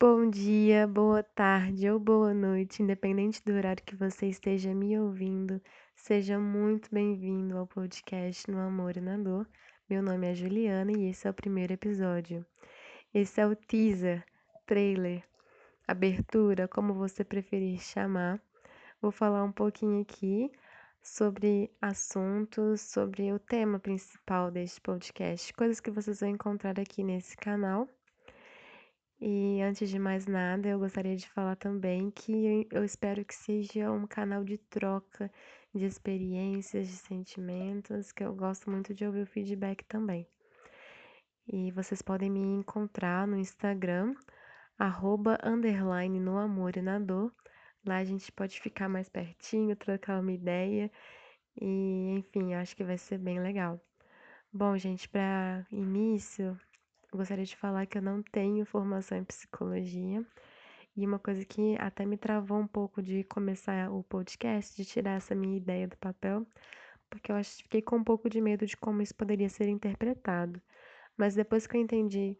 Bom dia, boa tarde ou boa noite, independente do horário que você esteja me ouvindo, seja muito bem-vindo ao podcast No Amor e na Dor. Meu nome é Juliana e esse é o primeiro episódio. Esse é o teaser, trailer, abertura, como você preferir chamar. Vou falar um pouquinho aqui sobre assuntos, sobre o tema principal deste podcast, coisas que vocês vão encontrar aqui nesse canal. E antes de mais nada, eu gostaria de falar também que eu espero que seja um canal de troca de experiências, de sentimentos, que eu gosto muito de ouvir o feedback também. E vocês podem me encontrar no Instagram, arroba, underline, no amor e na dor. Lá a gente pode ficar mais pertinho, trocar uma ideia. E, enfim, acho que vai ser bem legal. Bom, gente, para início, gostaria de falar que eu não tenho formação em psicologia. E uma coisa que até me travou um pouco de começar o podcast, de tirar essa minha ideia do papel, porque eu acho, fiquei com um pouco de medo de como isso poderia ser interpretado. Mas depois que eu entendi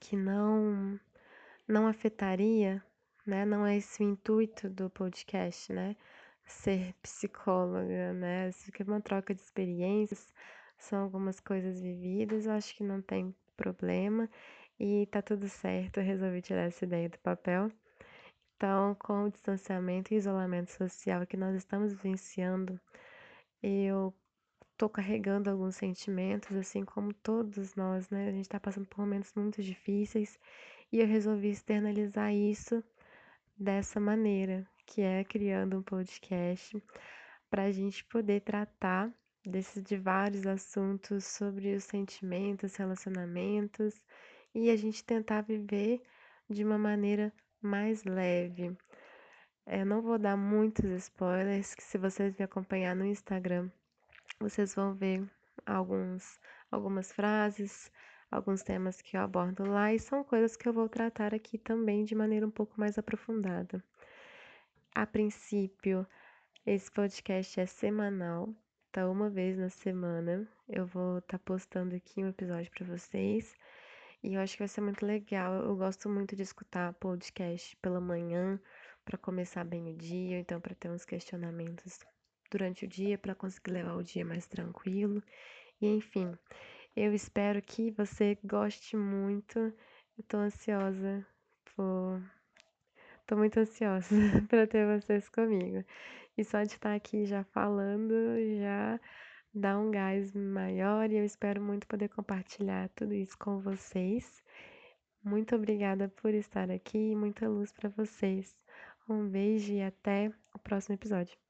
que não não afetaria, né? Não é esse o intuito do podcast, né? Ser psicóloga, né? Isso aqui é uma troca de experiências, são algumas coisas vividas, eu acho que não tem problema e tá tudo certo. Eu resolvi tirar essa ideia do papel. Então, com o distanciamento e isolamento social que nós estamos vivenciando, eu tô carregando alguns sentimentos, assim como todos nós, né? A gente tá passando por momentos muito difíceis e eu resolvi externalizar isso dessa maneira, que é criando um podcast para a gente poder tratar desses de vários assuntos sobre os sentimentos, relacionamentos e a gente tentar viver de uma maneira mais leve. Eu não vou dar muitos spoilers, que se vocês me acompanhar no Instagram, vocês vão ver alguns, algumas frases, alguns temas que eu abordo lá e são coisas que eu vou tratar aqui também de maneira um pouco mais aprofundada. A princípio, esse podcast é semanal, tá uma vez na semana. Eu vou estar tá postando aqui um episódio para vocês. E eu acho que vai ser muito legal. Eu gosto muito de escutar podcast pela manhã para começar bem o dia, então para ter uns questionamentos durante o dia para conseguir levar o dia mais tranquilo. E enfim, eu espero que você goste muito. Eu tô ansiosa por Tô muito ansiosa para ter vocês comigo. E só de estar aqui já falando já dá um gás maior e eu espero muito poder compartilhar tudo isso com vocês. Muito obrigada por estar aqui e muita luz para vocês. Um beijo e até o próximo episódio.